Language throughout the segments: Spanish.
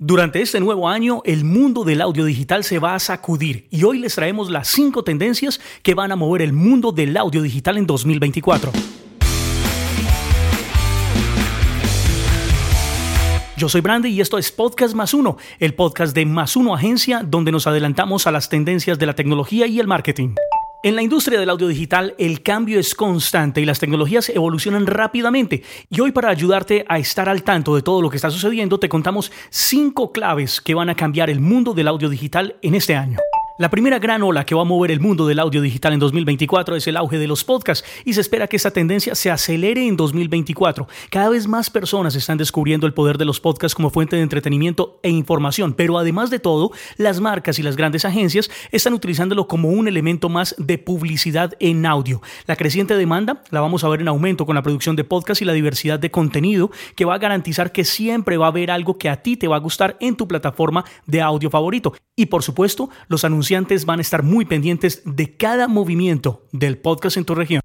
Durante este nuevo año, el mundo del audio digital se va a sacudir y hoy les traemos las cinco tendencias que van a mover el mundo del audio digital en 2024. Yo soy Brandy y esto es Podcast Más Uno, el podcast de Más Uno Agencia, donde nos adelantamos a las tendencias de la tecnología y el marketing. En la industria del audio digital el cambio es constante y las tecnologías evolucionan rápidamente. Y hoy para ayudarte a estar al tanto de todo lo que está sucediendo te contamos cinco claves que van a cambiar el mundo del audio digital en este año. La primera gran ola que va a mover el mundo del audio digital en 2024 es el auge de los podcasts y se espera que esta tendencia se acelere en 2024. Cada vez más personas están descubriendo el poder de los podcasts como fuente de entretenimiento e información, pero además de todo, las marcas y las grandes agencias están utilizándolo como un elemento más de publicidad en audio. La creciente demanda la vamos a ver en aumento con la producción de podcasts y la diversidad de contenido que va a garantizar que siempre va a haber algo que a ti te va a gustar en tu plataforma de audio favorito. Y por supuesto, los anuncios anunciantes van a estar muy pendientes de cada movimiento del podcast en tu región.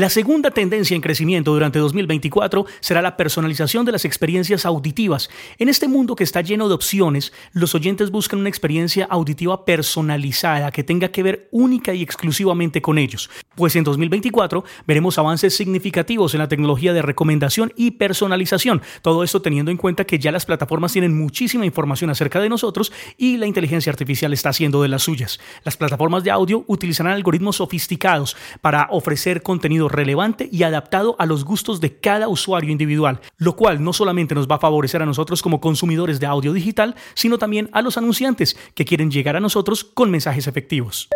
La segunda tendencia en crecimiento durante 2024 será la personalización de las experiencias auditivas. En este mundo que está lleno de opciones, los oyentes buscan una experiencia auditiva personalizada que tenga que ver única y exclusivamente con ellos. Pues en 2024 veremos avances significativos en la tecnología de recomendación y personalización. Todo esto teniendo en cuenta que ya las plataformas tienen muchísima información acerca de nosotros y la inteligencia artificial está haciendo de las suyas. Las plataformas de audio utilizarán algoritmos sofisticados para ofrecer contenido relevante y adaptado a los gustos de cada usuario individual, lo cual no solamente nos va a favorecer a nosotros como consumidores de audio digital, sino también a los anunciantes que quieren llegar a nosotros con mensajes efectivos.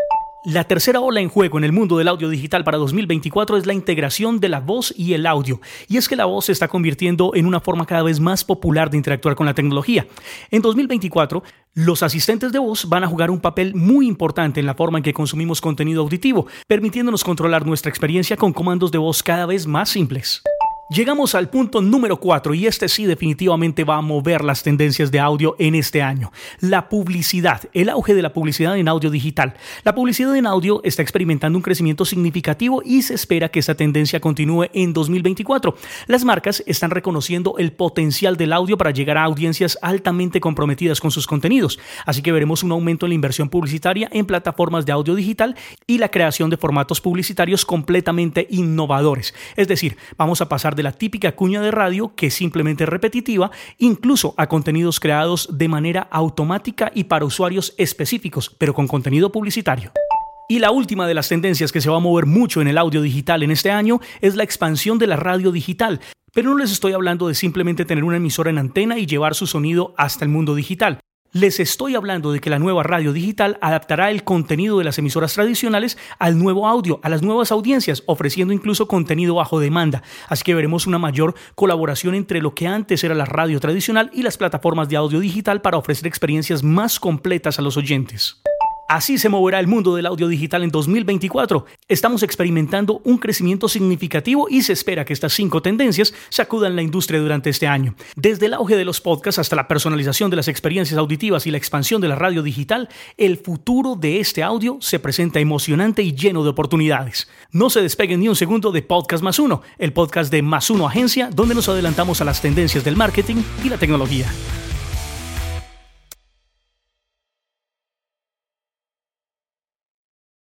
La tercera ola en juego en el mundo del audio digital para 2024 es la integración de la voz y el audio. Y es que la voz se está convirtiendo en una forma cada vez más popular de interactuar con la tecnología. En 2024, los asistentes de voz van a jugar un papel muy importante en la forma en que consumimos contenido auditivo, permitiéndonos controlar nuestra experiencia con comandos de voz cada vez más simples. Llegamos al punto número 4 y este sí definitivamente va a mover las tendencias de audio en este año. La publicidad, el auge de la publicidad en audio digital. La publicidad en audio está experimentando un crecimiento significativo y se espera que esta tendencia continúe en 2024. Las marcas están reconociendo el potencial del audio para llegar a audiencias altamente comprometidas con sus contenidos, así que veremos un aumento en la inversión publicitaria en plataformas de audio digital y la creación de formatos publicitarios completamente innovadores. Es decir, vamos a pasar de la típica cuña de radio, que es simplemente repetitiva, incluso a contenidos creados de manera automática y para usuarios específicos, pero con contenido publicitario. Y la última de las tendencias que se va a mover mucho en el audio digital en este año es la expansión de la radio digital. Pero no les estoy hablando de simplemente tener una emisora en antena y llevar su sonido hasta el mundo digital. Les estoy hablando de que la nueva radio digital adaptará el contenido de las emisoras tradicionales al nuevo audio, a las nuevas audiencias, ofreciendo incluso contenido bajo demanda. Así que veremos una mayor colaboración entre lo que antes era la radio tradicional y las plataformas de audio digital para ofrecer experiencias más completas a los oyentes. Así se moverá el mundo del audio digital en 2024. Estamos experimentando un crecimiento significativo y se espera que estas cinco tendencias sacudan la industria durante este año. Desde el auge de los podcasts hasta la personalización de las experiencias auditivas y la expansión de la radio digital, el futuro de este audio se presenta emocionante y lleno de oportunidades. No se despeguen ni un segundo de Podcast Más Uno, el podcast de Más Uno Agencia, donde nos adelantamos a las tendencias del marketing y la tecnología.